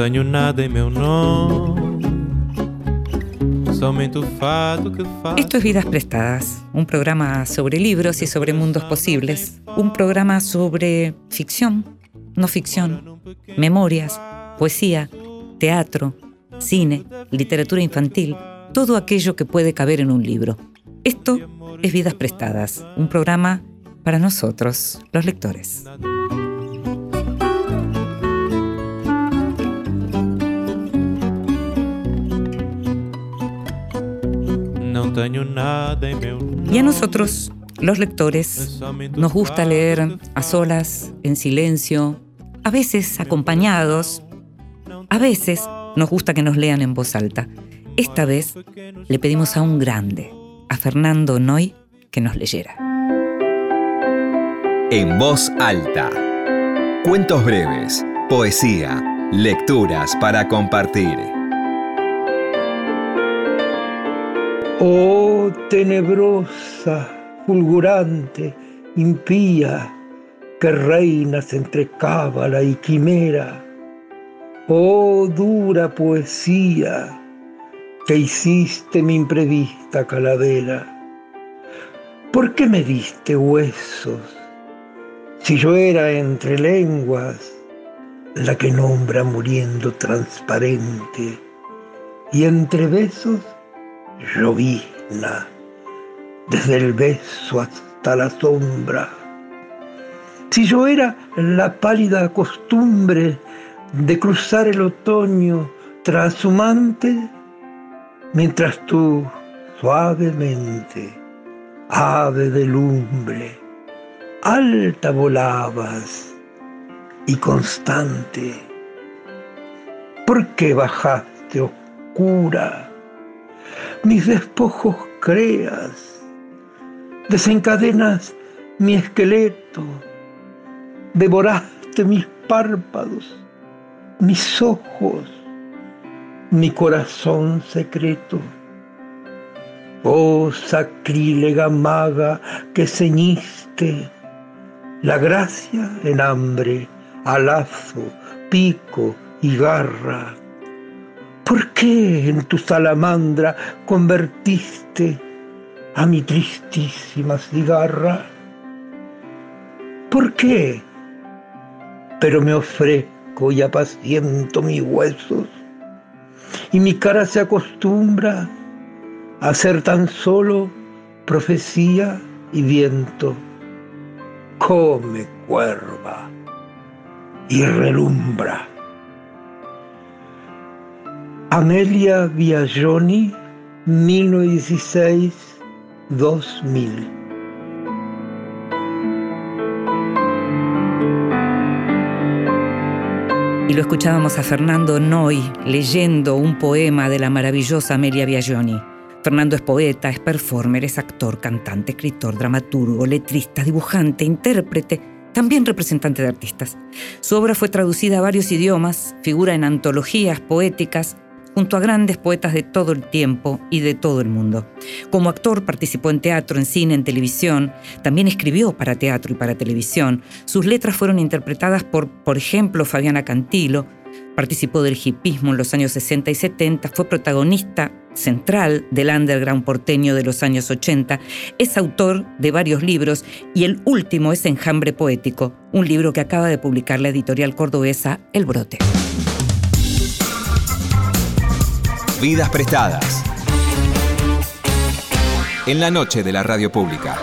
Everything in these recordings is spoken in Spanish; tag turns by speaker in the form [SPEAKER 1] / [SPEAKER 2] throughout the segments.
[SPEAKER 1] Tenho nada.
[SPEAKER 2] Esto es Vidas Prestadas, un programa sobre libros y sobre mundos posibles, un programa sobre ficción, no ficción, memorias, poesía, teatro, cine, literatura infantil, todo aquello que puede caber en un libro. Esto es Vidas Prestadas, un programa para nosotros, los lectores.
[SPEAKER 1] Tenho nada em meu
[SPEAKER 2] Y a nosotros, los lectores, nos gusta leer a solas, en silencio, a veces acompañados, a veces nos gusta que nos lean en voz alta. Esta vez le pedimos a un grande, a Fernando Noy, que nos leyera.
[SPEAKER 3] En voz alta. Cuentos breves, poesía, lecturas para compartir.
[SPEAKER 4] Oh tenebrosa, fulgurante, impía, que reinas entre cábala y quimera. Oh dura poesía, que hiciste mi imprevista calavera. ¿Por qué me diste huesos si yo era entre lenguas la que nombra muriendo transparente y entre besos llovizna desde el beso hasta la sombra? Si yo era la pálida costumbre de cruzar el otoño trashumante, mientras tú suavemente, ave de lumbre, alta volabas y constante. ¿Por qué bajaste oscura? Mis despojos creas, desencadenas mi esqueleto, devoraste mis párpados, mis ojos, mi corazón secreto. Oh sacrílega maga que ceñiste la gracia en hambre, a lazo, pico y garra. ¿Por qué en tu salamandra convertiste a mi tristísima cigarra? ¿Por qué? Pero me ofrezco y apaciento mis huesos y mi cara se acostumbra a ser tan solo profecía y viento. Come, cuerva, y relumbra. Amelia Biagioni, 1916-2000.
[SPEAKER 2] Y lo escuchábamos a Fernando Noy leyendo un poema de la maravillosa Amelia Biagioni. Fernando es poeta, es performer, es actor, cantante, escritor, dramaturgo, letrista, dibujante, intérprete, también representante de artistas. Su obra fue traducida a varios idiomas, figura en antologías poéticas, junto a grandes poetas de todo el tiempo y de todo el mundo. Como actor participó en teatro, en cine, en televisión, también escribió para teatro y para televisión. Sus letras fueron interpretadas por, por ejemplo, Fabiana Cantilo, participó del hipismo en los años 60 y 70, fue protagonista central del underground porteño de los años 80, es autor de varios libros y el último es Enjambre Poético, un libro que acaba de publicar la editorial cordobesa El Brote.
[SPEAKER 3] Vidas prestadas. En la noche de la radio pública.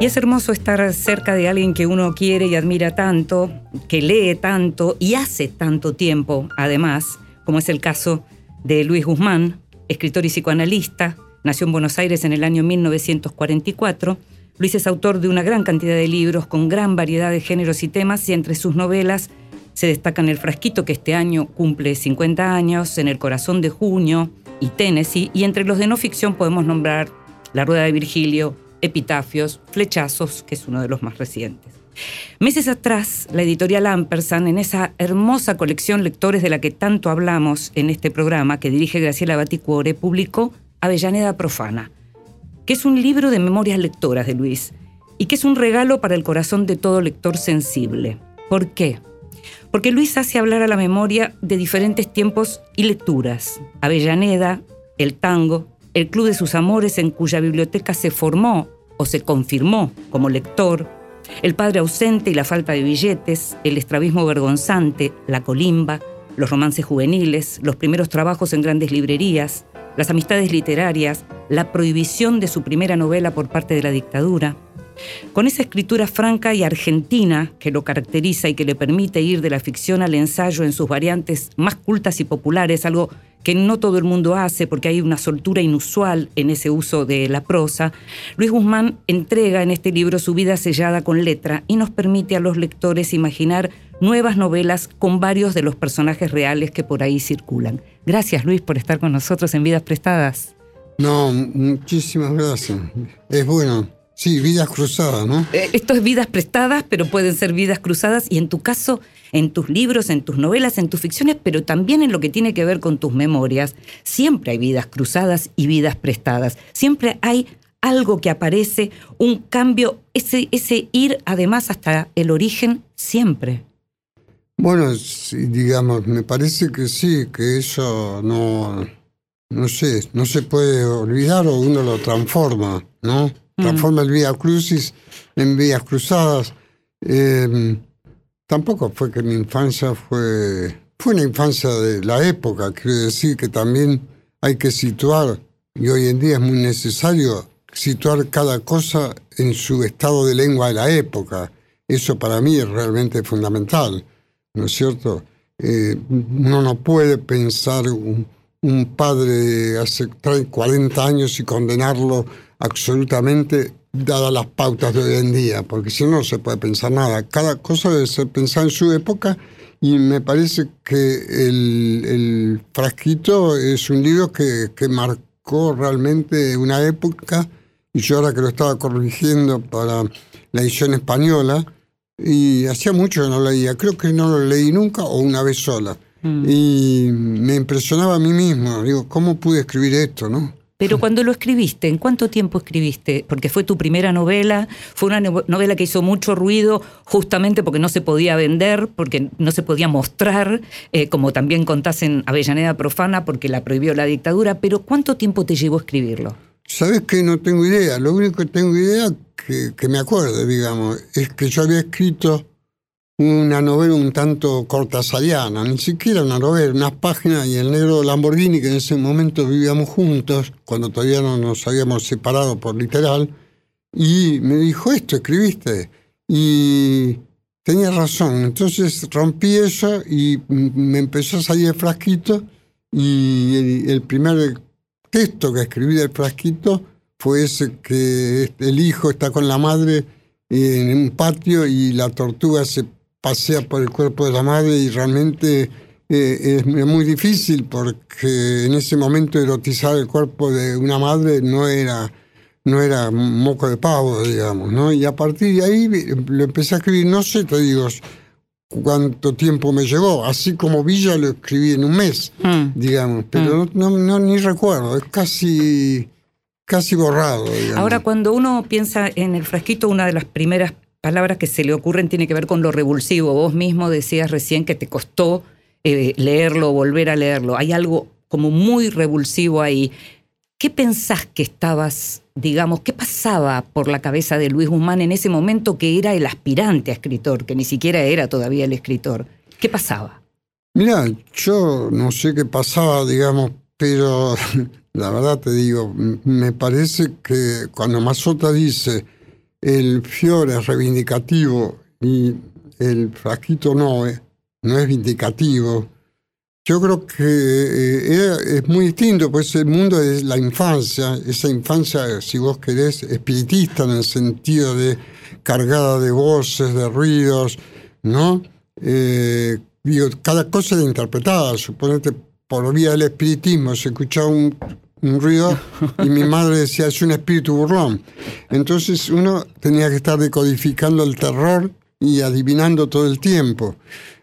[SPEAKER 2] Y es hermoso estar cerca de alguien que uno quiere y admira tanto, que lee tanto y hace tanto tiempo, además, como es el caso de Luis Guzmán, escritor y psicoanalista, nació en Buenos Aires en el año 1944. Luis es autor de una gran cantidad de libros con gran variedad de géneros y temas y entre sus novelas se destacan El Frasquito, que este año cumple 50 años, En el Corazón de Junio y Tennessee, y entre los de no ficción podemos nombrar La Rueda de Virgilio, Epitafios, Flechazos, que es uno de los más recientes. Meses atrás, la editorial Ampersand, en esa hermosa colección Lectores de la que tanto hablamos en este programa, que dirige Graciela Baticuore, publicó Avellaneda Profana, que es un libro de memorias lectoras de Luis y que es un regalo para el corazón de todo lector sensible. ¿Por qué? Porque Luis hace hablar a la memoria de diferentes tiempos y lecturas. Avellaneda, el tango, el Club de sus Amores en cuya biblioteca se formó o se confirmó como lector, el padre ausente y la falta de billetes, el estrabismo vergonzante, la colimba, los romances juveniles, los primeros trabajos en grandes librerías, las amistades literarias, la prohibición de su primera novela por parte de la dictadura, con esa escritura franca y argentina que lo caracteriza y que le permite ir de la ficción al ensayo en sus variantes más cultas y populares, algo que no todo el mundo hace porque hay una soltura inusual en ese uso de la prosa, Luis Guzmán entrega en este libro su vida sellada con letra y nos permite a los lectores imaginar nuevas novelas con varios de los personajes reales que por ahí circulan. Gracias Luis por estar con nosotros en Vidas Prestadas.
[SPEAKER 5] No, muchísimas gracias. Es bueno Sí, vidas cruzadas, ¿no?
[SPEAKER 2] Eh, esto es vidas prestadas, pero pueden ser vidas cruzadas y en tu caso, en tus libros, en tus novelas, en tus ficciones, pero también en lo que tiene que ver con tus memorias, siempre hay vidas cruzadas y vidas prestadas. Siempre hay algo que aparece, un cambio, ese, ese ir además hasta el origen, siempre.
[SPEAKER 5] Bueno, digamos, me parece que sí, que eso no, no sé, no se puede olvidar o uno lo transforma, ¿no? transforma el Vía Crucis en Vías Cruzadas. Em, tampoco fue que mi infancia fue, fue una infancia de la época, quiero decir que también hay que situar, y hoy en día es muy necesario situar cada cosa en su estado de lengua de la época. Eso para mí es realmente fundamental, ¿no es cierto? Eh, uno no puede pensar un, padre hace 40 años y condenarlo absolutamente dadas las pautas de hoy en día, porque si no, no se puede pensar nada. Cada cosa debe ser en su época y me parece que el, frasquito es un libro que, marcó realmente una época y yo ahora que lo estaba corrigiendo para la edición española y hacía mucho que no leía, creo que no lo leí nunca o una vez sola. Mm. Y me impresionaba a mí mismo, digo, ¿cómo pude escribir esto, no?
[SPEAKER 2] Pero cuando lo escribiste, ¿en cuánto tiempo escribiste? Porque fue tu primera novela, fue una novela que hizo mucho ruido justamente porque no se podía vender, porque no se podía mostrar, eh, como también contás en Avellaneda Profana, porque la prohibió la dictadura, pero ¿cuánto tiempo te llevó escribirlo?
[SPEAKER 5] Sabes que no tengo idea, lo único que tengo idea, que, que me acuerdo, digamos, es que yo había escrito una novela un tanto cortasariana, ni siquiera una novela, unas páginas y el negro Lamborghini, que en ese momento vivíamos juntos, cuando todavía no nos habíamos separado por literal, y me dijo, esto escribiste. Y tenía razón, entonces rompí eso y me empezó a salir el frasquito y el, primer texto que escribí del frasquito fue ese que el hijo está con la madre en un patio y la tortuga se pasea por el cuerpo de la madre y realmente eh, es muy difícil porque en ese momento erotizar el cuerpo de una madre no era, no era moco de pavo, digamos, ¿no? Y a partir de ahí lo empecé a escribir, no sé, te digo cuánto tiempo me llevó, así como Villa lo escribí en un mes, hmm. digamos, pero hmm. no, no, ni recuerdo, es casi casi borrado.
[SPEAKER 2] Ahora, cuando uno piensa en el frasquito, una de las primeras palabras que se le ocurren tiene que ver con lo revulsivo. Vos mismo decías recién que te costó eh, leerlo, volver a leerlo. Hay algo como muy revulsivo ahí. ¿Qué pensás que estabas, digamos, qué pasaba por la cabeza de Luis Guzmán en ese momento que era el aspirante a escritor, que ni siquiera era todavía el escritor? ¿Qué pasaba?
[SPEAKER 5] Mira, yo no sé qué pasaba, digamos, pero la verdad te digo, me parece que cuando Mazota dice el fiore es reivindicativo y el frasquito no, eh, no es vindicativo. Yo creo que eh, es muy distinto, pues el mundo de la infancia, esa infancia, si vos querés, espiritista en el sentido de cargada de voces, de ruidos, ¿no? Eh, cada cosa era interpretada, suponete por vía del espiritismo, se escuchaba un un ruido y mi madre decía, es un espíritu burlón. Entonces uno tenía que estar decodificando el terror y adivinando todo el tiempo.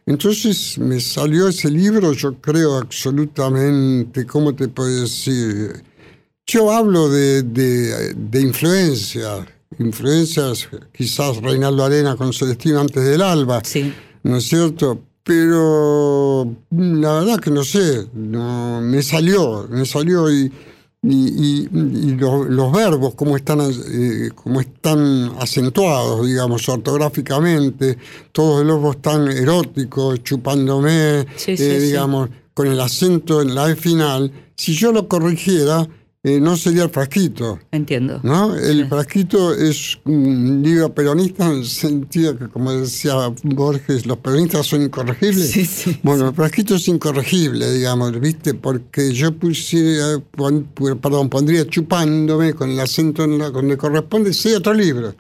[SPEAKER 5] Entonces me salió ese libro, yo creo absolutamente, ¿cómo te puedo decir? Yo hablo de, de, de influencias, influencias, quizás Reinaldo Arena con Celestino antes del alba,
[SPEAKER 2] Sí.
[SPEAKER 5] ¿no es cierto? Pero la verdad que no sé, no, me salió, me salió y, y, y- y lo- los verbos, cómo están, eh, cómo están acentuados, digamos, ortográficamente, todos los verbos tan eróticos, chupándome,
[SPEAKER 2] Sí,
[SPEAKER 5] eh,
[SPEAKER 2] sí.
[SPEAKER 5] digamos, con el acento en la E final, si yo lo corrigiera, eh, no sería el frasquito.
[SPEAKER 2] Entiendo.
[SPEAKER 5] ¿no? El
[SPEAKER 2] Sí.
[SPEAKER 5] frasquito es un libro peronista en el sentido que, como decía Borges, los peronistas son incorregibles.
[SPEAKER 2] Sí, sí,
[SPEAKER 5] bueno, el frasquito es incorregible, digamos, ¿viste? Porque yo pusiera, pon- perdón, pondría chupándome con el acento en la, donde corresponde, sí, otro libro.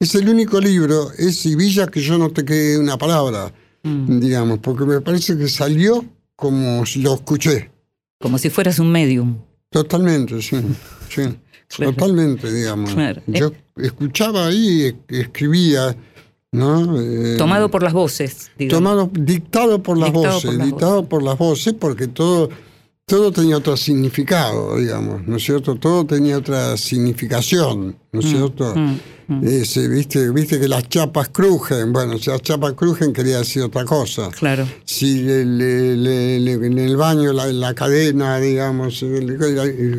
[SPEAKER 5] Es el único libro, es Villa que yo no te quede una palabra,
[SPEAKER 2] Mm.
[SPEAKER 5] digamos, porque me parece que salió como si lo escuché.
[SPEAKER 2] Como si fueras un medium.
[SPEAKER 5] Totalmente, sí. sí.
[SPEAKER 2] Claro.
[SPEAKER 5] Totalmente, digamos.
[SPEAKER 2] Claro.
[SPEAKER 5] Yo escuchaba ahí, escribía, ¿no? Eh,
[SPEAKER 2] Tomado por las voces, digamos.
[SPEAKER 5] tomado, dictado por las
[SPEAKER 2] Dictado
[SPEAKER 5] voces,
[SPEAKER 2] por las
[SPEAKER 5] dictado por las voces, porque todo, todo tenía otro significado, digamos, ¿no es cierto? Todo tenía otra significación, ¿no es cierto?
[SPEAKER 2] mm, mm.
[SPEAKER 5] Ese, viste, viste que las chapas crujen, bueno, si las chapas crujen quería decir otra cosa
[SPEAKER 2] Claro.
[SPEAKER 5] si le- le- le- le- en el baño la, la cadena, digamos,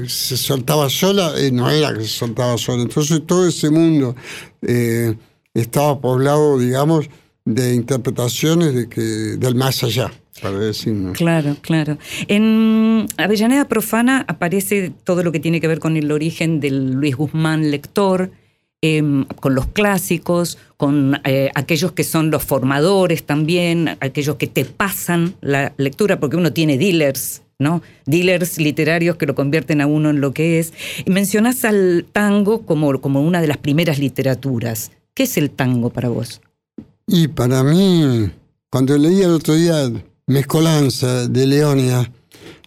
[SPEAKER 5] se soltaba sola, eh, no era que se soltaba sola. Entonces todo ese mundo eh, estaba poblado, digamos, de interpretaciones de que, del más allá, para decirnos.
[SPEAKER 2] Claro, claro. En Avellaneda Profana aparece todo lo que tiene que ver con el origen del Luis Guzmán lector, em, con los clásicos, con eh, aquellos que son los formadores también, aquellos que te pasan la lectura, porque uno tiene dealers, ¿no? Dealers literarios que lo convierten a uno en lo que es. Y mencionás al tango como, como una de las primeras literaturas. ¿Qué es el tango para vos?
[SPEAKER 5] Y para mí, cuando leí el otro día Mezcolanza de Leonia,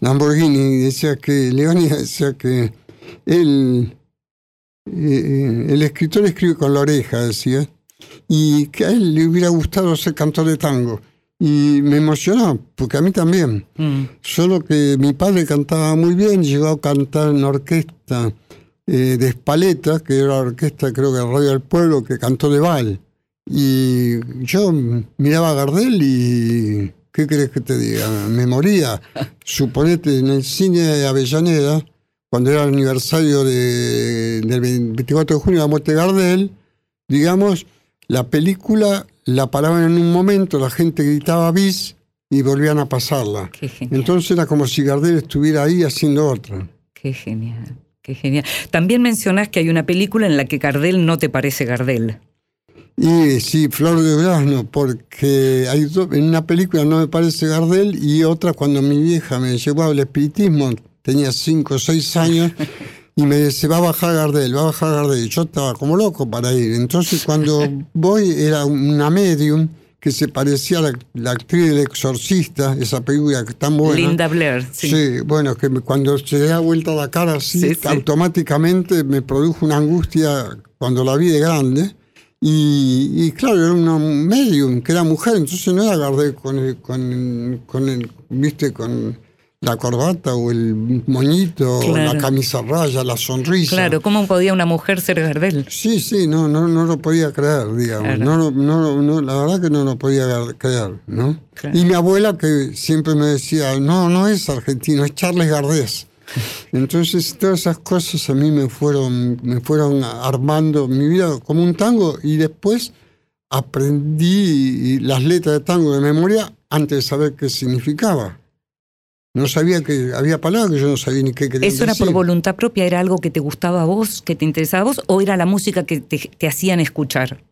[SPEAKER 5] Lamborghini decía que, Leonia decía que él, eh, el escritor escribe con la oreja, decía, y que a él le hubiera gustado ser cantor de tango. Y me emocionó, porque a mí también.
[SPEAKER 2] Mm,
[SPEAKER 5] Solo que mi padre cantaba muy bien, llegó a cantar en orquesta eh, de Espaleta, que era la orquesta, creo que Radio del Pueblo, que cantó de Val. Y yo miraba a Gardel y. ¿Qué crees que te diga? Me moría. Suponete en el cine de Avellaneda, cuando era el aniversario de- del 24 de junio de la muerte de Gardel, digamos, la película la paraban en un momento, la gente gritaba bis y volvían a pasarla.
[SPEAKER 2] qué genial.
[SPEAKER 5] Entonces era como si Gardel estuviera ahí haciendo otra.
[SPEAKER 2] Qué genial, qué genial. También mencionás que hay una película en la que Gardel no te parece Gardel.
[SPEAKER 5] Y sí, Flor de Durazno, porque hay en una película no me parece Gardel y otra cuando mi vieja me llevó al espiritismo, tenía cinco o seis años, y me dice, va a bajar Gardel, va a bajar Gardel. Y yo estaba como loco para ir. Entonces cuando voy era una medium que se parecía a la, la actriz del exorcista, esa película que tan buena.
[SPEAKER 2] Linda Blair, sí.
[SPEAKER 5] Sí, bueno, que cuando se da vuelta la cara así,
[SPEAKER 2] Sí, sí.
[SPEAKER 5] automáticamente me produjo una angustia cuando la vi de grande. Y, y claro, era una medium, que era mujer, entonces no era Gardel con el, con, con el, viste, con la corbata o el moñito, o la camisa raya, la sonrisa.
[SPEAKER 2] Claro, ¿cómo podía una mujer ser Gardel?
[SPEAKER 5] Sí, sí, no, no, no lo podía creer, digamos.
[SPEAKER 2] Claro.
[SPEAKER 5] No, no, no, la verdad que no lo podía creer, ¿no?
[SPEAKER 2] Claro.
[SPEAKER 5] Y mi abuela que siempre me decía, no, no es argentino, es Charles Gardés. Entonces todas esas cosas a mí me fueron, me fueron armando mi vida como un tango y después aprendí las letras de tango de memoria antes de saber qué significaba. No sabía que había palabras que yo no sabía ni qué querían
[SPEAKER 2] ¿Eso era por
[SPEAKER 5] decir.
[SPEAKER 2] voluntad propia? ¿Era algo que te gustaba a vos, que te interesaba a vos? ¿O era la música que te, te hacían escuchar?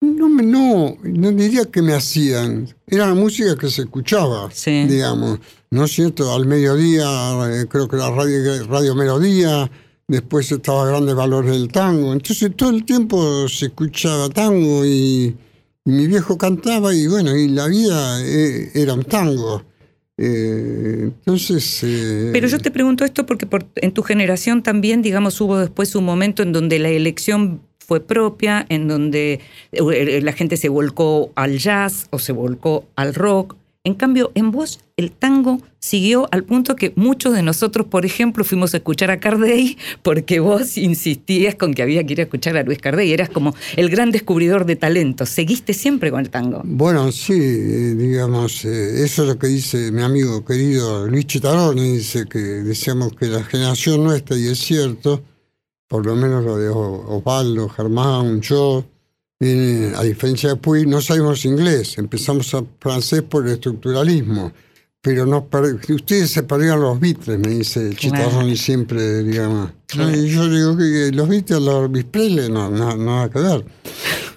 [SPEAKER 5] No, me- no, no diría que me hacían. Era la música que se escuchaba,
[SPEAKER 2] Sí.
[SPEAKER 5] digamos. ¿No es cierto? Al mediodía, eh, creo que la radio, radio Melodía, después estaba Grandes Valores del Tango. Entonces todo el tiempo se escuchaba tango y, y mi viejo cantaba y bueno, y la vida eh, era un tango. Eh, entonces... eh,
[SPEAKER 2] Pero yo te pregunto esto porque por- en tu generación también, digamos, hubo después un momento en donde la elección fue propia, en donde eh, la gente se volcó al jazz o se volcó al rock. En cambio, en vos el tango siguió al punto que muchos de nosotros, por ejemplo, fuimos a escuchar a Cardey porque vos insistías con que había que ir a escuchar a Luis Cardey. Eras como el gran descubridor de talentos. ¿Seguiste siempre con el tango?
[SPEAKER 5] Bueno, sí, eh, digamos, eh, eso es lo que dice mi amigo querido Luis Chitaroni, dice que decíamos que la generación nuestra, y es cierto, por lo menos lo de Osvaldo, Germán, yo, a diferencia de Puy, no sabemos inglés, empezamos a francés por el estructuralismo, pero no ustedes se perdieron los Beatles, me dice Chitarroni siempre, digamos. Y yo digo que los Beatles, los Bispreles, no, no, no nada que ver.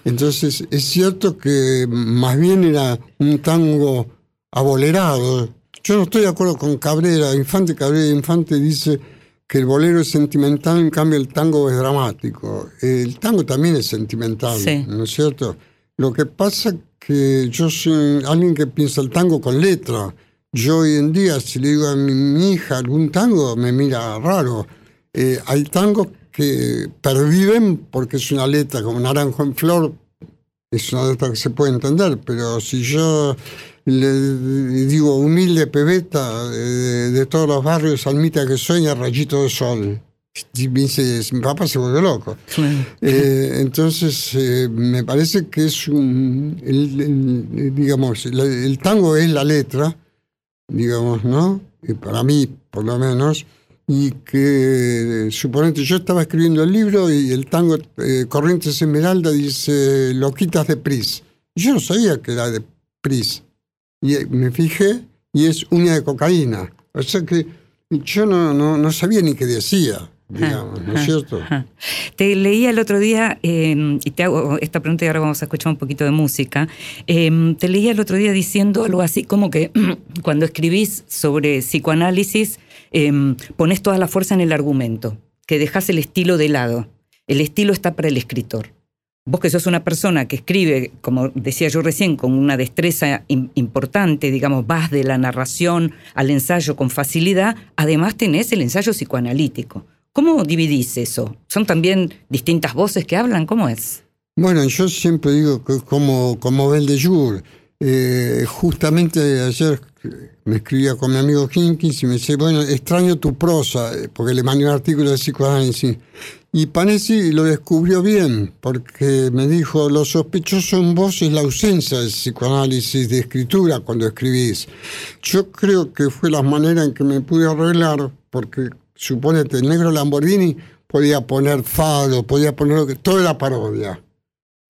[SPEAKER 5] Entonces, es cierto que más bien era un tango abolerado. Yo no estoy de acuerdo con Cabrera, Infante Cabrera Infante dice que el bolero es sentimental, en cambio el tango es dramático. El tango también es sentimental, ¿no es cierto? Lo que pasa es que yo soy alguien que piensa el tango con letra. Yo hoy en día, si le digo a mi, hija algún tango, me mira raro. Eh, hay tangos que perviven porque es una letra como Naranjo en Flor, es una letra que se puede entender, pero si yo le digo, humilde pebeta de, todos los barrios, almita que sueña, rayito de sol. Y me dice, mi papá se vuelve loco. Eh, entonces, eh, me parece que es un. digamos, el, tango es la letra, digamos, ¿no? Y para mí, por lo menos. Y que, suponete, yo estaba escribiendo el libro y el tango eh, Corrientes Esmeralda dice Loquitas de Pris. Yo no sabía que era de Pris y me fijé y es uña de cocaína. O sea que yo no, no, sabía ni qué decía. Digamos, ¿no es cierto?
[SPEAKER 2] Te leía el otro día, em, y te hago esta pregunta y ahora vamos a escuchar un poquito de música. Em, te leía el otro día diciendo algo así como que cuando escribís sobre psicoanálisis, em, pones toda la fuerza en el argumento, que dejas el estilo de lado. El estilo está para el escritor. Vos que sos una persona que escribe, como decía yo recién, con una destreza importante, digamos, vas de la narración al ensayo con facilidad, además tenés el ensayo psicoanalítico. ¿Cómo dividís eso? ¿Son también distintas voces que hablan? ¿Cómo es?
[SPEAKER 5] Bueno, yo siempre digo que como, como Bel de Jour. Eh, justamente ayer me escribía con mi amigo Hinkins y me decía, bueno, extraño tu prosa, eh, porque le mandé un artículo de psicoanálisis. Y Panesi lo descubrió bien, porque me dijo, lo sospechoso en vos es la ausencia de psicoanálisis de escritura cuando escribís. Yo creo que fue la manera en que me pude arreglar, porque suponete, el negro Lamborghini podía poner fado, podía poner lo que, todo era parodia.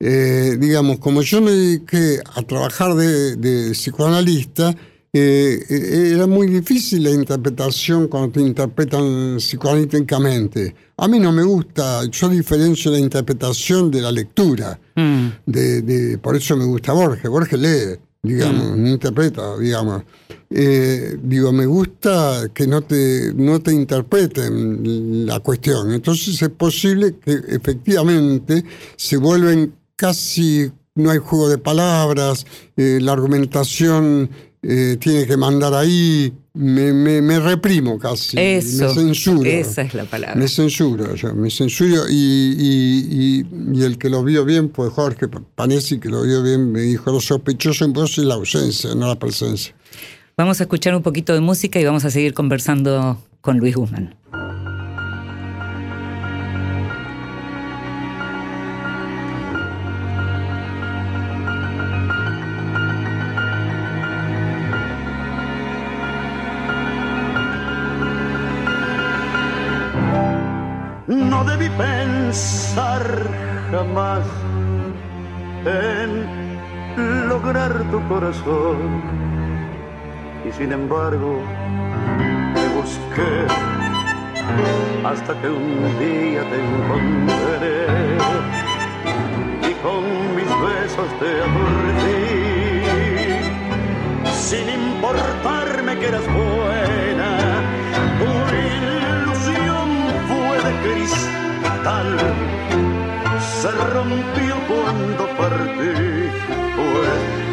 [SPEAKER 5] Eh, digamos, como yo me dediqué a trabajar de psicoanalista, eh, eh, era muy difícil la interpretación cuando te interpretan psicoanalíticamente. A mí no me gusta, yo diferencio la interpretación de la lectura. Mm. De, por eso me gusta Borges. Borges lee, digamos, mm. interpreta, digamos. Eh, digo, me gusta que no te, no te interpreten la cuestión. Entonces es posible que efectivamente se vuelven casi, no hay juego de palabras, la argumentación eh, tiene que mandar ahí, me, reprimo casi.
[SPEAKER 2] Eso,
[SPEAKER 5] me censuro.
[SPEAKER 2] Esa es la palabra.
[SPEAKER 5] Me censuro, yo, me censuro y, el que lo vio bien fue Jorge Panesi, que lo vio bien, me dijo, lo sospechoso en vos es la ausencia, no la presencia.
[SPEAKER 2] Vamos a escuchar un poquito de música y vamos a seguir conversando con Luis Guzmán.
[SPEAKER 6] Corazón. Y sin embargo, te busqué hasta que un día te encontré y con mis besos te aturdí. Sin importarme que eras buena, tu ilusión fue de cristal se rompió cuando partí, pues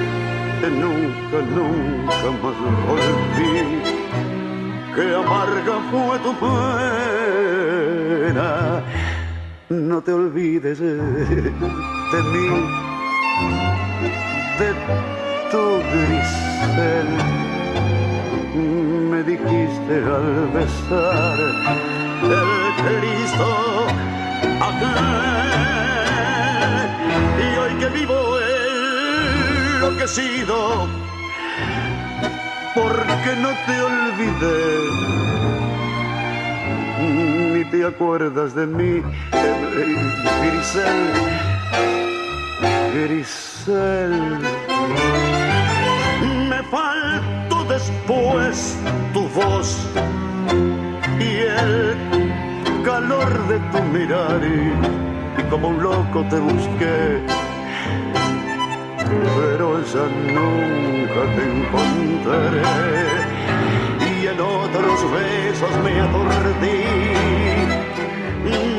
[SPEAKER 6] que nunca, nunca más volví. Que amarga fue tu pena, no te olvides de, mí, de tu gris Grisel, me dijiste al besar el Cristo aquel. Y hoy que vivo enloquecido, porque no te olvidé ni te acuerdas de mí, Grisel, Grisel. Me faltó después tu voz y el calor de tu mirar y, y como un loco te busqué pero ya nunca te encontraré y en otros besos me aturdí.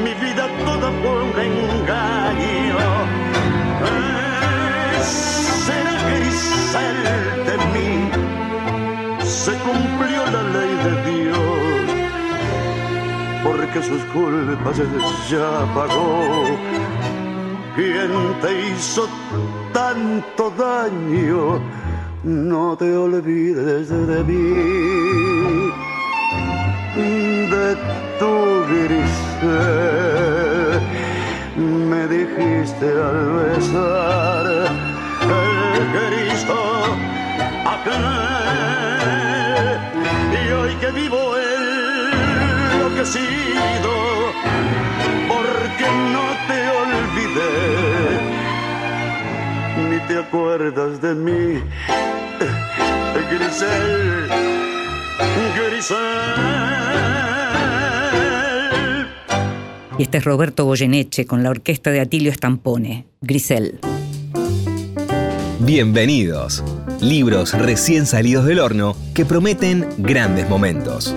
[SPEAKER 6] Mi vida toda fue un engaño. Será grisel de mí, se cumplió la ley de Dios, porque sus culpas ya pagó. ¿Quién te hizo tanto daño? No te olvides de mí, de tu grisel. Me dijiste al besar el Cristo aquel. Y hoy que vivo enloquecido, te acuerdas de mí, Grisel, Grisel.
[SPEAKER 2] Y este es Roberto Goyeneche con la orquesta de Atilio Estampone, Grisel.
[SPEAKER 3] Bienvenidos. Libros recién salidos del horno que prometen grandes momentos.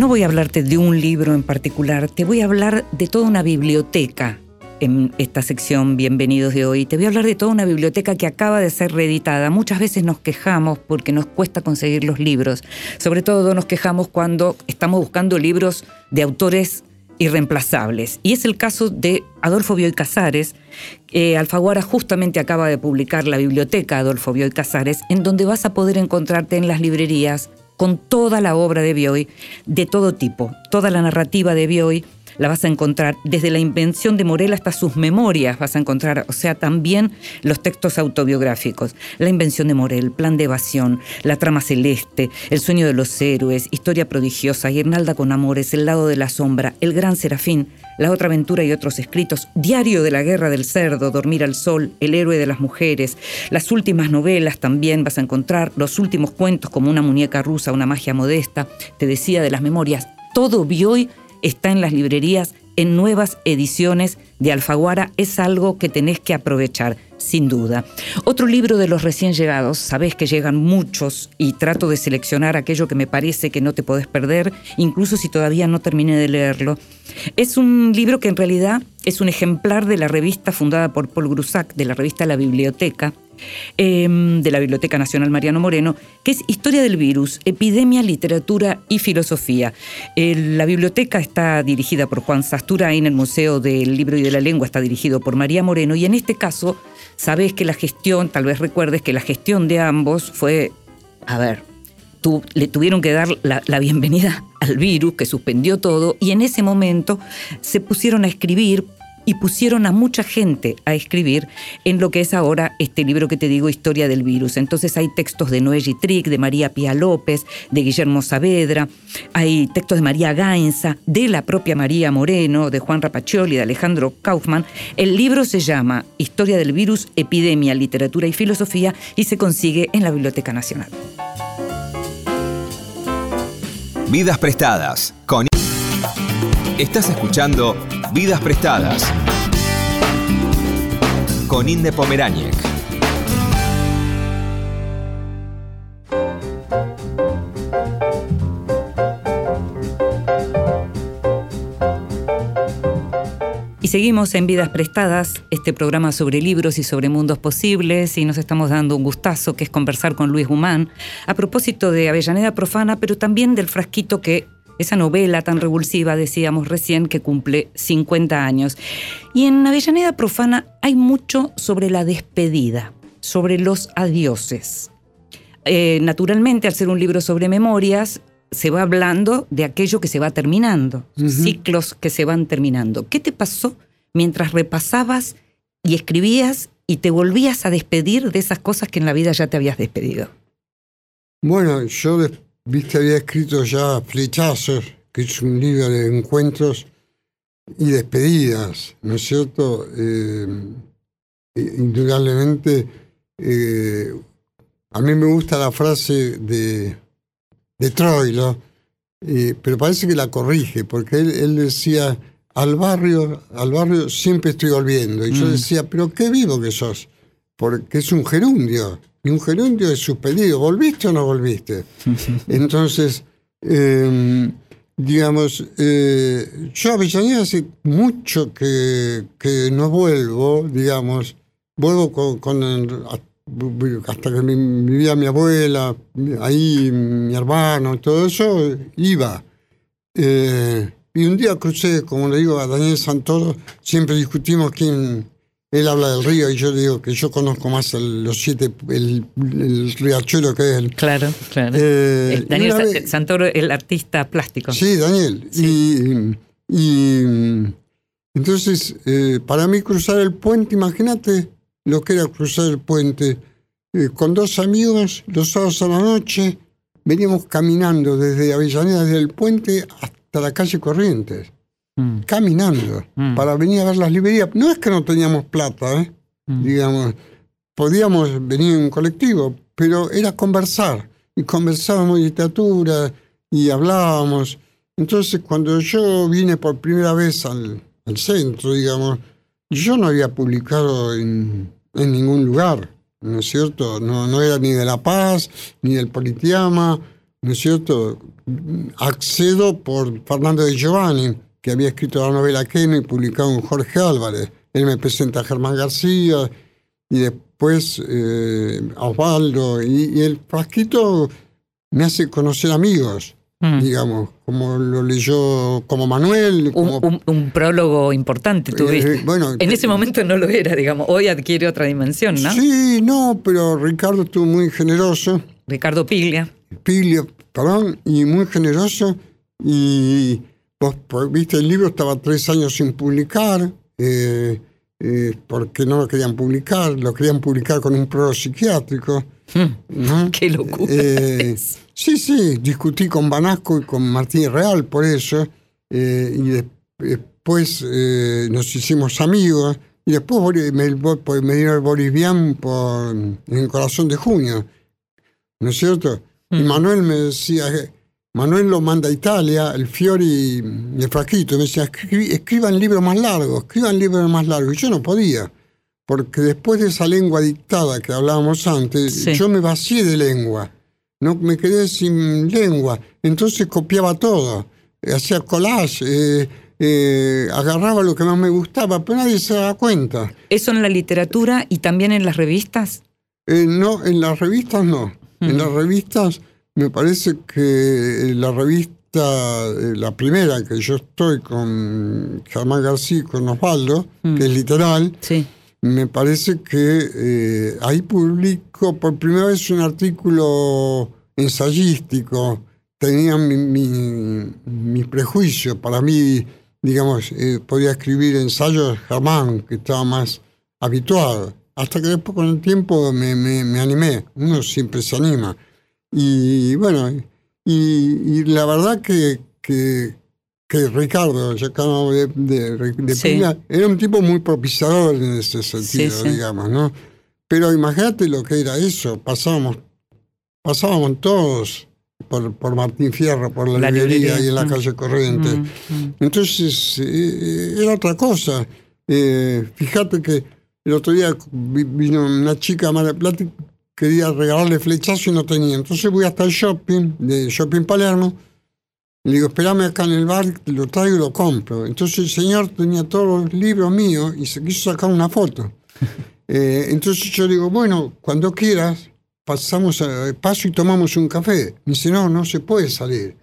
[SPEAKER 2] No voy a hablarte de un libro en particular, te voy a hablar de toda una biblioteca en esta sección Bienvenidos de hoy. Te voy a hablar de toda una biblioteca que acaba de ser reeditada. Muchas veces nos quejamos porque nos cuesta conseguir los libros. Sobre todo nos quejamos cuando estamos buscando libros de autores irreemplazables. Y es el caso de Adolfo Bioy Casares. Eh, Alfaguara justamente acaba de publicar la biblioteca Adolfo Bioy Casares, en donde vas a poder encontrarte en las librerías con toda la obra de Bioy, de todo tipo, toda la narrativa de Bioy, la vas a encontrar desde la invención de Morel hasta sus memorias, vas a encontrar, o sea, también los textos autobiográficos, la invención de Morel, plan de evasión, la trama celeste, el sueño de los héroes, historia prodigiosa, Guirnalda con amores, el lado de la sombra, el gran serafín, la otra aventura y otros escritos, Diario de la guerra del cerdo, Dormir al sol, El héroe de las mujeres, las últimas novelas también vas a encontrar, los últimos cuentos como Una muñeca rusa, Una magia modesta, te decía de las memorias, todo Bioy está en las librerías en nuevas ediciones de Alfaguara, es algo que tenés que aprovechar, sin duda. Otro libro de los recién llegados, sabés que llegan muchos y trato de seleccionar aquello que me parece que no te podés perder, incluso si todavía no terminé de leerlo. Es un libro que en realidad es un ejemplar de la revista fundada por Paul Grusac, de la revista La Biblioteca, eh, de la Biblioteca Nacional Mariano Moreno, que es Historia del Virus, Epidemia, Literatura y Filosofía. Eh, la biblioteca está dirigida por Juan Sasturain, el Museo del Libro y de la Lengua está dirigido por María Moreno, y en este caso, sabes que la gestión, tal vez recuerdes que la gestión de ambos fue, a ver, le tuvieron que dar la bienvenida al virus, que suspendió todo, y en ese momento se pusieron a escribir y pusieron a mucha gente a escribir en lo que es ahora este libro que te digo, Historia del Virus. Entonces hay textos de Noé Gitric, de María Pía López, de Guillermo Saavedra, hay textos de María Gainza, de la propia María Moreno, de Juan Rapaccioli, de Alejandro Kaufman. El libro se llama Historia del Virus, Epidemia, Literatura y Filosofía y se consigue en la Biblioteca Nacional.
[SPEAKER 3] Vidas prestadas con Estás escuchando Vidas prestadas con Inde Pomeráñez.
[SPEAKER 2] Y seguimos en Vidas Prestadas, este programa sobre libros y sobre mundos posibles, y nos estamos dando un gustazo, que es conversar con Luis Guzmán, a propósito de Avellaneda Profana, pero también del frasquito que esa novela tan revulsiva, decíamos recién, que cumple 50 años. Y en Avellaneda Profana hay mucho sobre la despedida, sobre los adioses. Eh, naturalmente, al ser un libro sobre memorias, se va hablando de aquello que se va terminando, ciclos que se van terminando. ¿Qué te pasó mientras repasabas y escribías y te volvías a despedir de esas cosas que en la vida ya te habías despedido?
[SPEAKER 5] Bueno, yo, viste, había escrito ya Flechazos, que es un libro de encuentros y despedidas, ¿no es cierto? Eh, indudablemente, eh, a mí me gusta la frase de, de Troilo, eh, pero parece que la corrige, porque él, decía, al barrio, al barrio siempre estoy volviendo. Y yo mm. decía, pero qué vivo que sos, porque es un gerundio, y un gerundio es suspendido, ¿volviste o no volviste? Entonces, em, digamos, eh, yo a Avellaneda hace mucho que, que no vuelvo, digamos, vuelvo con, con hasta que vivía mi abuela, ahí mi hermano, todo eso, iba. Eh, y un día crucé, como le digo a Daniel Santoro, siempre discutimos quién, él habla del río y yo digo que yo conozco más los siete, el, riachuelo que él.
[SPEAKER 2] Claro, claro. Eh, Daniel Santoro, el artista plástico.
[SPEAKER 5] Sí, Daniel. Y, entonces, eh, para mí cruzar el puente, imagínate, lo que era cruzar el puente. Eh, con dos amigos, los sábados a la noche, veníamos caminando desde Avellaneda, desde el puente hasta la calle Corrientes. Mm. Caminando, mm. para venir a ver las librerías. No es que no teníamos plata, ¿eh? mm. digamos. Podíamos venir en colectivo, pero era conversar. Y conversábamos literatura y hablábamos. Entonces, cuando yo vine por primera vez al, al centro, digamos, yo no había publicado en en ningún lugar, ¿no es cierto? No, no era ni de La Paz, ni del Politiama, ¿no es cierto? Accedo por Fernando de Giovanni, que había escrito la novela Keno y publicado en Jorge Álvarez. Él me presenta a Germán García y después eh, a Osvaldo. y el frasquito me hace conocer amigos. Mm. digamos, como lo leyó como Manuel.
[SPEAKER 2] Un, prólogo importante tuviste. Eh, bueno, en ese momento no lo era, digamos, hoy adquiere otra dimensión, ¿no?
[SPEAKER 5] Sí, no, pero Ricardo estuvo muy generoso.
[SPEAKER 2] Ricardo Piglia.
[SPEAKER 5] Piglia, perdón, y muy generoso. Y viste, el libro estaba tres años sin publicar. Eh, eh, porque no lo querían publicar, lo querían publicar con un prólogo psiquiátrico.
[SPEAKER 2] Hmm. ¡Qué locura!
[SPEAKER 5] Eh, sí, sí, discutí con Banasco y con Martín Real por eso, eh, y después nos hicimos amigos, y después me, me dio el boliviano por, en el corazón de junio, ¿no es cierto? Y hmm. Manuel me decía, Manuel lo manda a Italia, el Fiori y el Fraquito, me decía, escriban libros más largos, escriban libros más largos. Y yo no podía, porque después de esa lengua dictada que hablábamos antes, yo me vacié de lengua, no me quedé sin lengua. Entonces copiaba todo, hacía collage, eh, eh, agarraba lo que más me gustaba, pero nadie se daba cuenta.
[SPEAKER 2] ¿Eso en la literatura y también en las revistas?
[SPEAKER 5] Eh, no, en las revistas no. En las revistas me parece que la revista, eh, la primera que yo estoy con Germán García, con Osvaldo, mm. que es literal, me parece que eh, ahí publico por primera vez un artículo ensayístico. Tenía mi, mi, prejuicio. Para mí, digamos, eh, podía escribir ensayos Germán, que estaba más habituado. Hasta que después con el tiempo me, me animé. Uno siempre se anima. Y bueno, y, la verdad que, que, Ricardo, ya de, de, era un tipo muy propiciador en ese sentido, digamos, ¿no? Pero imagínate lo que era eso, pasábamos, pasábamos todos por, por Martín Fierro, por la, librería, y en la mm. calle Corriente. Mm, mm. Entonces, eh, era otra cosa. Eh, fíjate que el otro día vino una chica a Mar quería regalarle flechazo y no tenía. Entonces voy hasta el shopping, de Shopping Palermo, le digo, espérame acá en el bar, lo traigo y lo compro. Entonces el señor tenía todos los libros míos y se quiso sacar una foto. Eh, entonces yo digo, bueno, cuando quieras, pasamos a, paso y tomamos un café. Me dice, no, no se puede salir.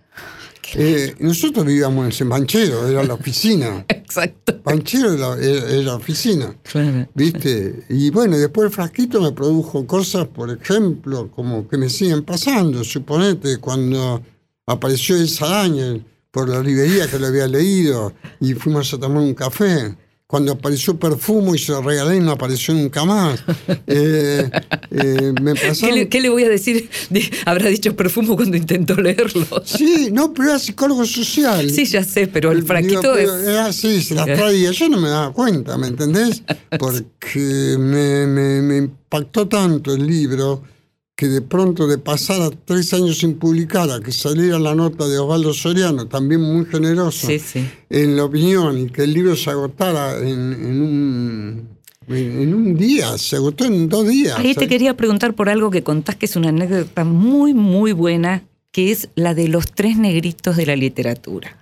[SPEAKER 5] Eh, nosotros vivíamos en Banchero, era la oficina.
[SPEAKER 2] Exacto.
[SPEAKER 5] Banchero era, era- era la oficina.
[SPEAKER 2] Claro.
[SPEAKER 5] ¿Viste? Y bueno, después el frasquito me produjo cosas, por ejemplo, como que me siguen pasando. Suponete cuando apareció esa araña por la librería que lo había leído y fuimos a tomar un café. Cuando apareció perfumo y se lo regalé y no apareció nunca más. Eh, eh, me
[SPEAKER 2] ¿Qué
[SPEAKER 5] pasaron
[SPEAKER 2] le, qué le voy a decir? Habrá dicho perfumo cuando intentó leerlo.
[SPEAKER 5] Sí, no, pero era psicólogo social.
[SPEAKER 2] Sí, ya sé, pero el fraquito es.
[SPEAKER 5] Era así, se las traía. Yo no me daba cuenta, ¿me entendés? Porque me, me- me impactó tanto el libro que de pronto de pasar a tres años sin publicar a que saliera la nota de Osvaldo Soriano, también muy generoso,
[SPEAKER 2] Sí, sí.
[SPEAKER 5] en la opinión, y que el libro se agotara en, en un, en, un día, se agotó en dos días.
[SPEAKER 2] Ahí te quería preguntar por algo que contás que es una anécdota muy, muy buena, que es la de los tres negritos de la literatura.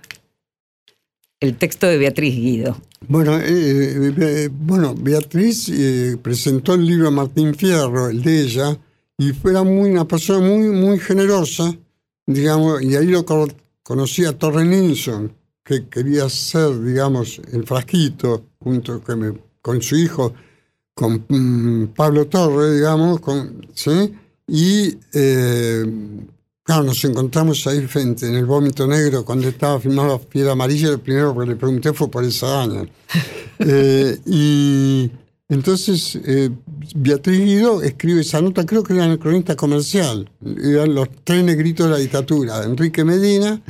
[SPEAKER 2] El texto de Beatriz Guido.
[SPEAKER 5] Bueno, eh, eh, bueno Beatriz eh, presentó el libro a Martín Fierro, el de ella, y era muy, una persona muy, muy generosa, digamos, y ahí lo co- conocí a Torre Nilsson, que quería ser, digamos, el frasquito, junto con, mi- con su hijo, con mm, Pablo Torre, digamos, con, ¿sí? Y, eh, claro, nos encontramos ahí frente, en el Vómito Negro, cuando estaba filmando Fiera Amarilla, lo primero que le pregunté fue por esa araña. Eh, y entonces eh, Beatriz Guido escribe esa nota, creo que era en el cronista comercial, eran los tres negritos de la dictadura, Enrique Medina,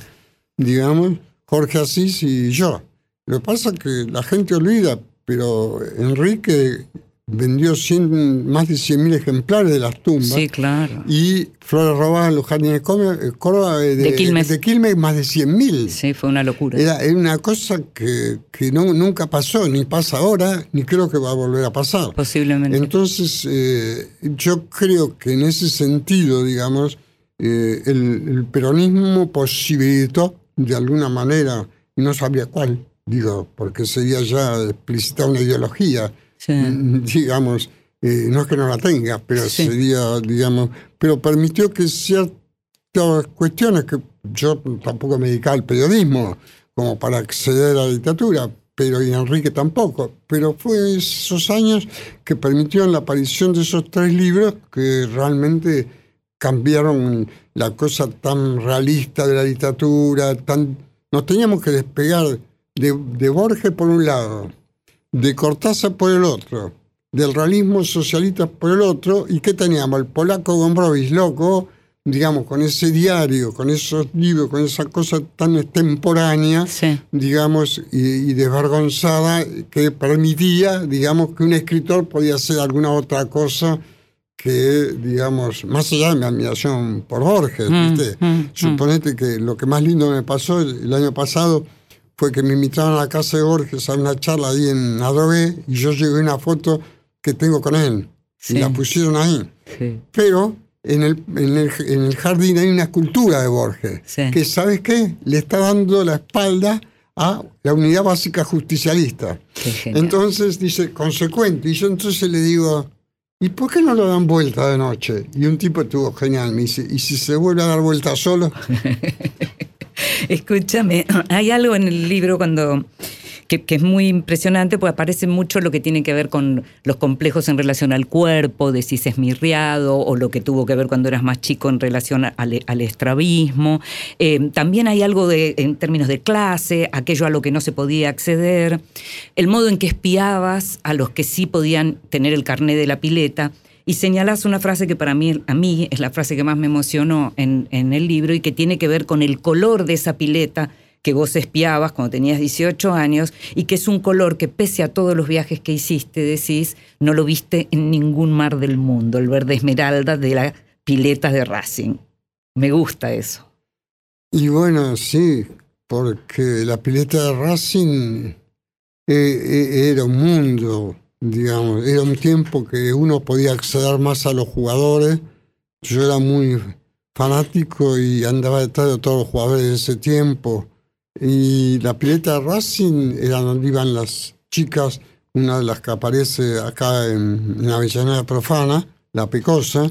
[SPEAKER 5] digamos, Jorge Asís y yo. Lo que pasa es que la gente olvida, pero Enrique vendió 100 más de 100.000 ejemplares de las tumbas.
[SPEAKER 2] Sí, claro.
[SPEAKER 5] Y Flores robadas en los jardines de Córdoba, eh, eh, de,
[SPEAKER 2] De Quilmes.
[SPEAKER 5] de Quilmes, más de 100.000.
[SPEAKER 2] Sí, fue una locura.
[SPEAKER 5] Era, era una cosa que, que no, nunca pasó, ni pasa ahora, ni creo que va a volver a pasar.
[SPEAKER 2] Posiblemente.
[SPEAKER 5] Entonces, eh, yo creo que en ese sentido, digamos, eh, el, el peronismo posibilitó de alguna manera, y no sabía cuál, digo, porque sería ya explicitar una ideología,
[SPEAKER 2] Sí.
[SPEAKER 5] mm, digamos, eh, no es que no la tenga, pero
[SPEAKER 2] Sí.
[SPEAKER 5] sería, digamos, pero permitió que ciertas cuestiones que yo tampoco me dedicaba al periodismo como para acceder a la dictadura, pero y Enrique tampoco, pero fue esos años que permitieron la aparición de esos tres libros que realmente cambiaron la cosa tan realista de la dictadura, tan nos teníamos que despegar de, de Borges por un lado, de Cortázar por el otro, del realismo socialista por el otro, y qué teníamos, el polaco Gombrowicz loco, digamos, con ese diario, con esos libros, con esa cosa tan extemporánea,
[SPEAKER 2] Sí.
[SPEAKER 5] digamos, y, y desvergonzada, que permitía, digamos, que un escritor podía hacer alguna otra cosa que, digamos, más allá de mi admiración por Borges,
[SPEAKER 2] Mm,
[SPEAKER 5] ¿viste?
[SPEAKER 2] mm,
[SPEAKER 5] Suponete que lo que más lindo me pasó el año pasado fue que me invitaron a la casa de Borges a una charla ahí en Adrogué y yo llevé una foto que tengo con él
[SPEAKER 2] Sí.
[SPEAKER 5] y la pusieron ahí.
[SPEAKER 2] Sí.
[SPEAKER 5] Pero en el, en el, en el jardín hay una escultura de Borges
[SPEAKER 2] Sí.
[SPEAKER 5] que, ¿sabes qué? Le está dando la espalda a la unidad básica justicialista. Entonces dice, consecuente. Y yo entonces le digo, ¿y por qué no lo dan vuelta de noche? Y un tipo estuvo genial, me dice, ¿y si se vuelve a dar vuelta solo?
[SPEAKER 2] Escúchame, hay algo en el libro cuando que, es muy impresionante, pues aparece mucho lo que tiene que ver con los complejos en relación al cuerpo, de si se esmirriado, o lo que tuvo que ver cuando eras más chico en relación al, al estrabismo. Eh, también hay algo de, en términos de clase, aquello a lo que no se podía acceder, el modo en que espiabas a los que sí podían tener el carné de la pileta. Y señalás una frase que para mí, a mí es la frase que más me emocionó en, en el libro y que tiene que ver con el color de esa pileta que vos espiabas cuando tenías 18 años y que es un color que pese a todos los viajes que hiciste, decís, no lo viste en ningún mar del mundo, el verde esmeralda de la pileta de Racing. Me gusta eso.
[SPEAKER 5] Y bueno, sí, porque la pileta de Racing eh, eh, era un mundo, digamos, era un tiempo que uno podía acceder más a los jugadores. Yo era muy fanático y andaba detrás de todos los jugadores de ese tiempo. Y la pileta de Racing era donde iban las chicas, una de las que aparece acá en, en Avellaneda Profana, la Pecosa,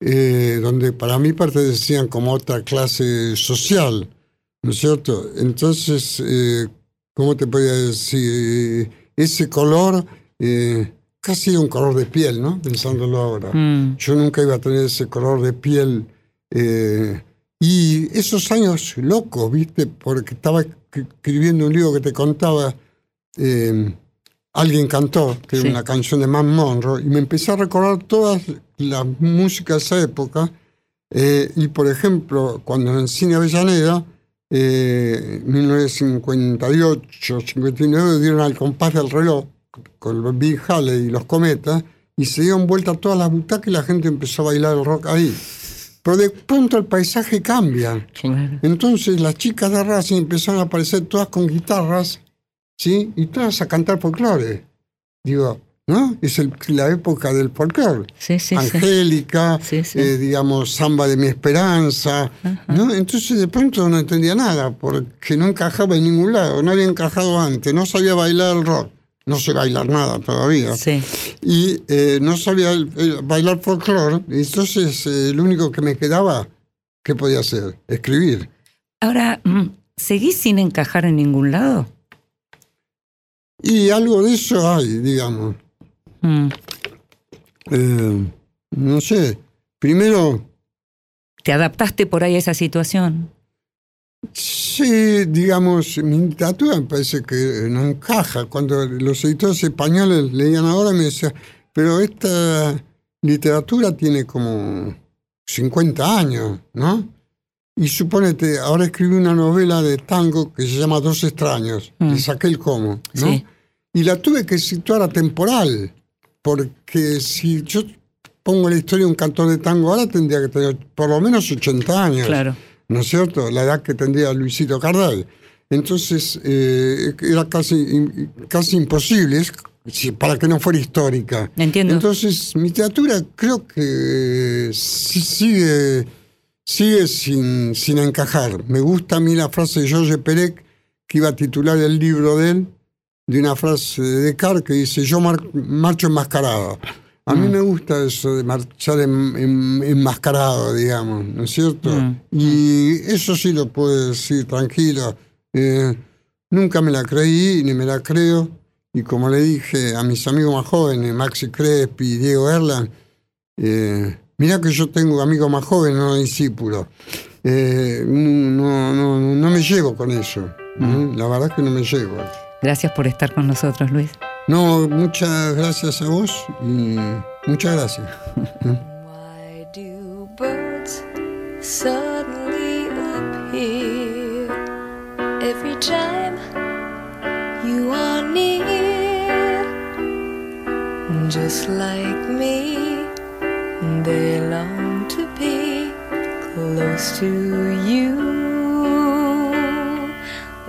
[SPEAKER 5] eh, donde para mí pertenecían como otra clase social, ¿no es cierto? Entonces, eh, ¿cómo te podría decir? Ese color, eh, casi un color de piel, ¿no? Pensándolo ahora.
[SPEAKER 2] Mm.
[SPEAKER 5] Yo nunca iba a tener ese color de piel. eh, y esos años locos, ¿viste? Porque estaba escri- escribiendo un libro que te contaba, eh, alguien cantó, que
[SPEAKER 2] Sí.
[SPEAKER 5] era una canción de Man Monroe, y me empecé a recordar todas las músicas de esa época. eh, y por ejemplo, cuando en Cine Avellaneda, eh, 1958, 59, dieron al compás del reloj con los Big Halley y los cometas, y se dieron vuelta todas las butacas y la gente empezó a bailar el rock ahí. Pero de pronto el paisaje cambia. Entonces las chicas de Racing empezaron a aparecer todas con guitarras, ¿sí? Y todas a cantar folclore. Digo, ¿no? Es el- la época del folclore.
[SPEAKER 2] Sí, sí.
[SPEAKER 5] Angélica,
[SPEAKER 2] Sí, sí.
[SPEAKER 5] eh, digamos, Samba de mi esperanza, ¿no? Entonces de pronto no entendía nada, porque no encajaba en ningún lado, no había encajado antes, no sabía bailar el rock, no sé bailar nada todavía,
[SPEAKER 2] Sí.
[SPEAKER 5] y eh, no sabía el- el bailar folclore, entonces eh, lo único que me quedaba, ¿qué podía hacer? Escribir.
[SPEAKER 2] Ahora, mm, ¿seguís sin encajar en ningún lado?
[SPEAKER 5] Y algo de eso hay, digamos.
[SPEAKER 2] Mm.
[SPEAKER 5] Eh, no sé, primero...
[SPEAKER 2] ¿Te adaptaste por ahí a esa situación?
[SPEAKER 5] Sí, digamos, mi literatura me parece que no encaja. Cuando los editores españoles leían ahora me decían, pero esta literatura tiene como 50 años, ¿no? Y supónete, ahora escribí una novela de tango que se llama Dos extraños,
[SPEAKER 2] Mm.
[SPEAKER 5] le saqué el cómo, ¿no?
[SPEAKER 2] Sí.
[SPEAKER 5] Y la tuve que situar a temporal, porque si yo pongo la historia de un cantor de tango ahora tendría que tener por lo menos 80 años.
[SPEAKER 2] Claro.
[SPEAKER 5] ¿No es cierto? La edad que tendría Luisito Cardal. Entonces, eh, era casi, casi imposible para que no fuera histórica.
[SPEAKER 2] Entiendo.
[SPEAKER 5] Entonces, mi literatura creo que sí sigue, sigue sin, sin encajar. Me gusta a mí la frase de George Perec, que iba a titular el libro de él, de una frase de Descartes que dice, yo mar- marcho enmascarado. A mí me gusta eso de marchar en- en- enmascarado, digamos, ¿no es cierto?
[SPEAKER 2] Mm.
[SPEAKER 5] Y eso sí lo puedo decir tranquilo. Eh, nunca me la creí ni me la creo. Y como le dije a mis amigos más jóvenes, Maxi Crespi y Diego Erland, eh, mirá que yo tengo amigos más jóvenes, no discípulos. Eh, no, no, no, no me llevo con eso. La verdad es que no me llevo.
[SPEAKER 2] Gracias por estar con nosotros, Luis.
[SPEAKER 5] No, muchas gracias a vos y muchas gracias.
[SPEAKER 7] Why do birds suddenly appear every time you are near? Just like me, they long to be close to you.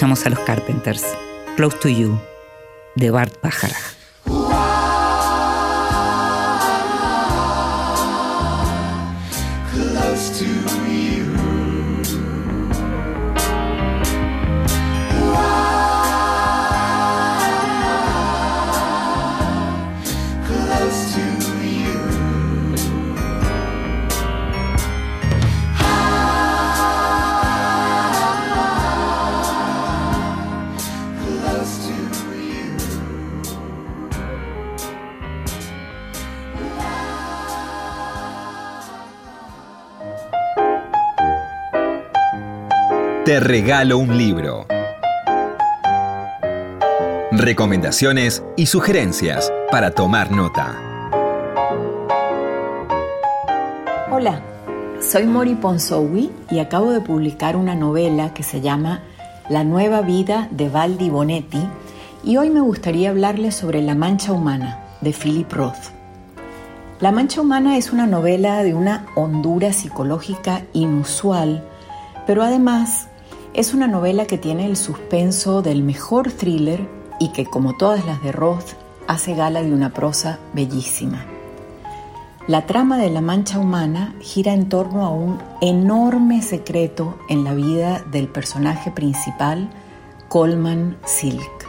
[SPEAKER 2] Escuchamos a los Carpenters, Close to You, de Bart Bacharach.
[SPEAKER 3] Te regalo un libro. Recomendaciones y sugerencias para tomar nota.
[SPEAKER 8] Hola, soy Mori Ponsowi y acabo de publicar una novela que se llama La nueva vida de Valdi Bonetti y hoy me gustaría hablarles sobre La Mancha Humana de Philip Roth. La Mancha Humana es una novela de una hondura psicológica inusual, pero además es una novela que tiene el suspenso del mejor thriller y que, como todas las de Roth, hace gala de una prosa bellísima. La trama de La Mancha Humana gira en torno a un enorme secreto en la vida del personaje principal, Coleman Silk.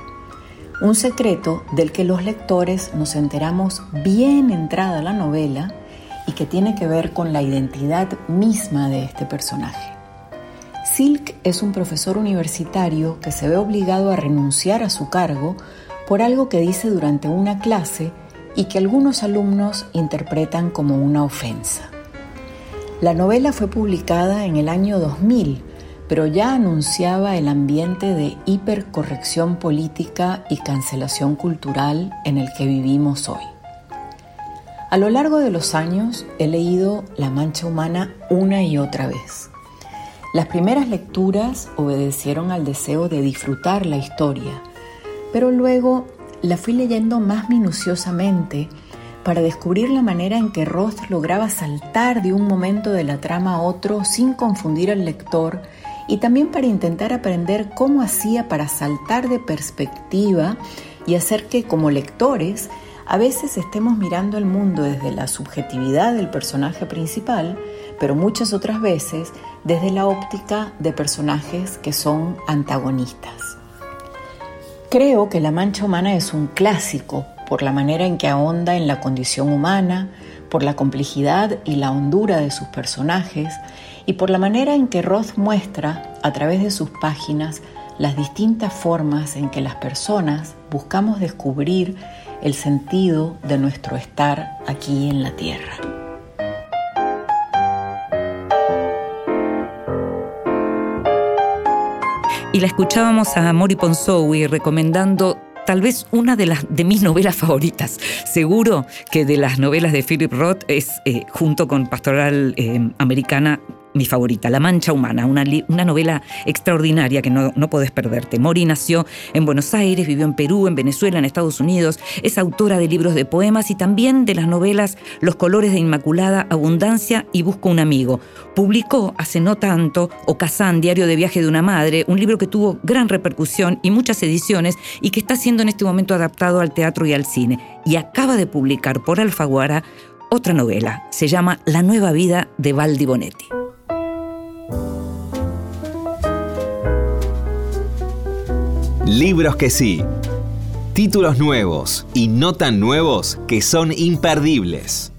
[SPEAKER 8] Un secreto del que los lectores nos enteramos bien entrada la novela y que tiene que ver con la identidad misma de este personaje. Silk es un profesor universitario que se ve obligado a renunciar a su cargo por algo que dice durante una clase y que algunos alumnos interpretan como una ofensa. La novela fue publicada en el año 2000, pero ya anunciaba el ambiente de hipercorrección política y cancelación cultural en el que vivimos hoy. A lo largo de los años he leído La Mancha Humana una y otra vez. Las primeras lecturas obedecieron al deseo de disfrutar la historia, pero luego la fui leyendo más minuciosamente para descubrir la manera en que Roth lograba saltar de un momento de la trama a otro sin confundir al lector y también para intentar aprender cómo hacía para saltar de perspectiva y hacer que como lectores a veces estemos mirando el mundo desde la subjetividad del personaje principal, pero muchas otras veces desde la óptica de personajes que son antagonistas. Creo que La Mancha Humana es un clásico por la manera en que ahonda en la condición humana, por la complejidad y la hondura de sus personajes y por la manera en que Roth muestra, a través de sus páginas, las distintas formas en que las personas buscamos descubrir el sentido de nuestro estar aquí en la Tierra.
[SPEAKER 2] Y la escuchábamos a Mori Ponsowi recomendando tal vez una de, las, de mis novelas favoritas. Seguro que de las novelas de Philip Roth es, eh, junto con Pastoral eh, Americana, mi favorita, La Mancha Humana, una, novela extraordinaria que no, no podés perderte. Mori nació en Buenos Aires, vivió en Perú, en Venezuela, en Estados Unidos, es autora de libros de poemas y también de las novelas Los colores de Inmaculada, Abundancia y Busco un amigo. Publicó hace no tanto Ocasán, Diario de Viaje de una Madre, un libro que tuvo gran repercusión y muchas ediciones y que está siendo en este momento adaptado al teatro y al cine. Y acaba de publicar por Alfaguara otra novela, se llama La nueva vida de Valdi Bonetti.
[SPEAKER 3] Libros que sí. Títulos nuevos y no tan nuevos que son imperdibles.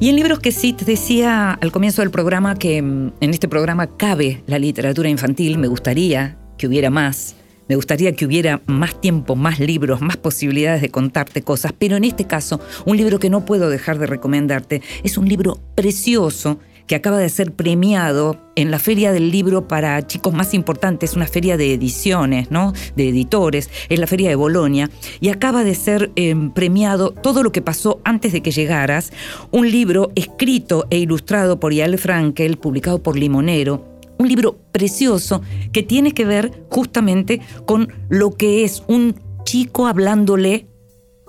[SPEAKER 2] Y en libros que sí, te decía al comienzo del programa que mm, en este programa cabe la literatura infantil, me gustaría que hubiera más, Me gustaría que hubiera más tiempo, más libros, más posibilidades de contarte cosas, pero en este caso, un libro que no puedo dejar de recomendarte es un libro precioso que acaba de ser premiado en la Feria del Libro para chicos más importantes, una feria de ediciones, ¿no? de editores, es la Feria de Bolonia, y acaba de ser em, premiado todo lo que pasó antes de que llegaras, un libro escrito e ilustrado por Yael Frankel, publicado por Limonero, un libro precioso que tiene que ver justamente con lo que es un chico hablándole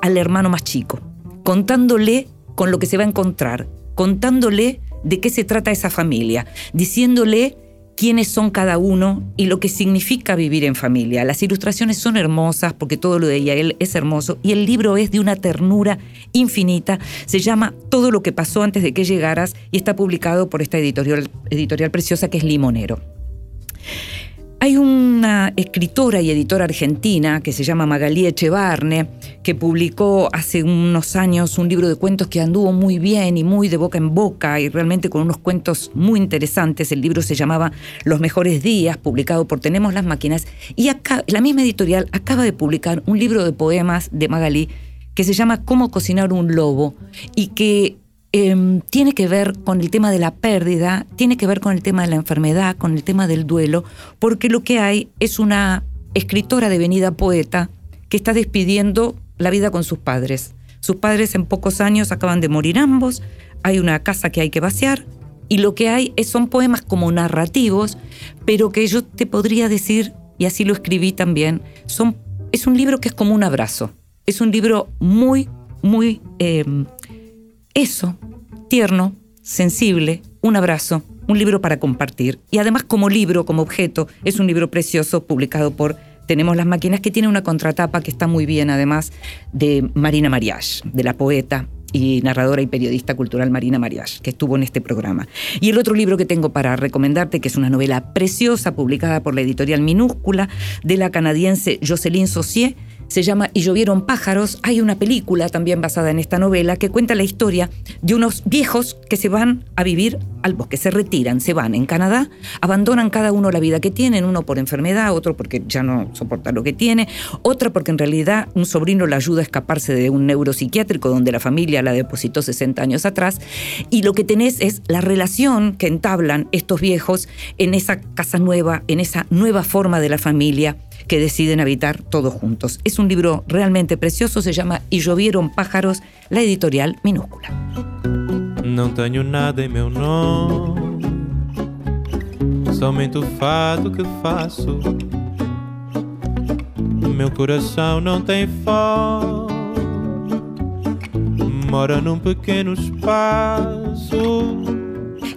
[SPEAKER 2] al hermano más chico, contándole con lo que se va a encontrar, contándole de qué se trata esa familia, diciéndole quiénes son cada uno y lo que significa vivir en familia. Las ilustraciones son hermosas porque todo lo de él es hermoso y el libro es de una ternura infinita. Se llama Todo lo que pasó antes de que llegaras y está publicado por esta editorial, editorial preciosa que es Limonero. Hay una escritora y editora argentina que se llama Magalí Echevarne, que publicó hace unos años un libro de cuentos que anduvo muy bien y muy de boca en boca y realmente con unos cuentos muy interesantes. El libro se llamaba Los mejores días, publicado por Tenemos las máquinas. Y la misma editorial acaba de publicar un libro de poemas de Magalí que se llama Cómo cocinar un lobo y que Em, tiene que ver con el tema de la pérdida, tiene que ver con el tema de la enfermedad, con el tema del duelo, porque lo que hay es una escritora devenida poeta que está despidiendo la vida con sus padres. Sus padres en pocos años acaban de morir ambos, hay una casa que hay que vaciar y lo que hay es, son poemas como narrativos, pero que yo te podría decir, y así lo escribí también, son, es un libro que es como un abrazo, es un libro muy, muy... Em, eso, tierno, sensible, un abrazo, un libro para compartir. Y además como libro, como objeto, es un libro precioso publicado por Tenemos las máquinas que tiene una contratapa que está muy bien además de Marina Mariage, de la poeta y narradora y periodista cultural Marina Mariage, que estuvo en este programa. Y el otro libro que tengo para recomendarte, que es una novela preciosa publicada por la editorial Minúscula de la canadiense Jocelyn Saucier, se llama Y llovieron pájaros. Hay una película también basada en esta novela que cuenta la historia de unos viejos que se van a vivir al bosque, se retiran, se van en Canadá, abandonan cada uno la vida que tienen, uno por enfermedad, otro porque ya no soporta lo que tiene, otra porque en realidad un sobrino la ayuda a escaparse de un neuropsiquiátrico donde la familia la depositó 60 años atrás. Y lo que tenés es la relación que entablan estos viejos en esa casa nueva, en esa nueva forma de la familia que deciden habitar todos juntos. Es un libro realmente precioso, se llama Y llovieron pájaros, la editorial minúscula.
[SPEAKER 1] Não tenho nada em meu nome, somente o fato que faço. Meu coração não tem fome, mora num pequeno espaço.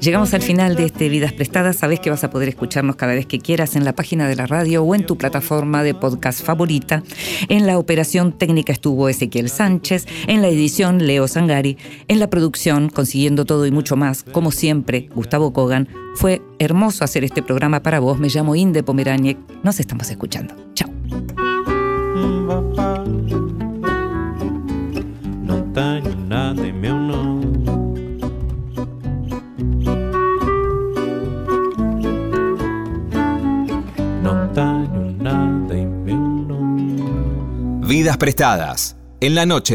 [SPEAKER 2] Llegamos al final de este Vidas Prestadas. Sabes que vas a poder escucharnos cada vez que quieras en la página de la radio o en tu plataforma de podcast favorita. En la operación técnica estuvo Ezequiel Sánchez, en la edición Leo Sangari, en la producción Consiguiendo Todo y Mucho Más, como siempre, Gustavo Kogan. Fue hermoso hacer este programa para vos. Me llamo Inde Pomeraniec. Nos estamos escuchando. Chao.
[SPEAKER 1] Não tenho nada em meu nome.
[SPEAKER 3] Vidas prestadas. En la noche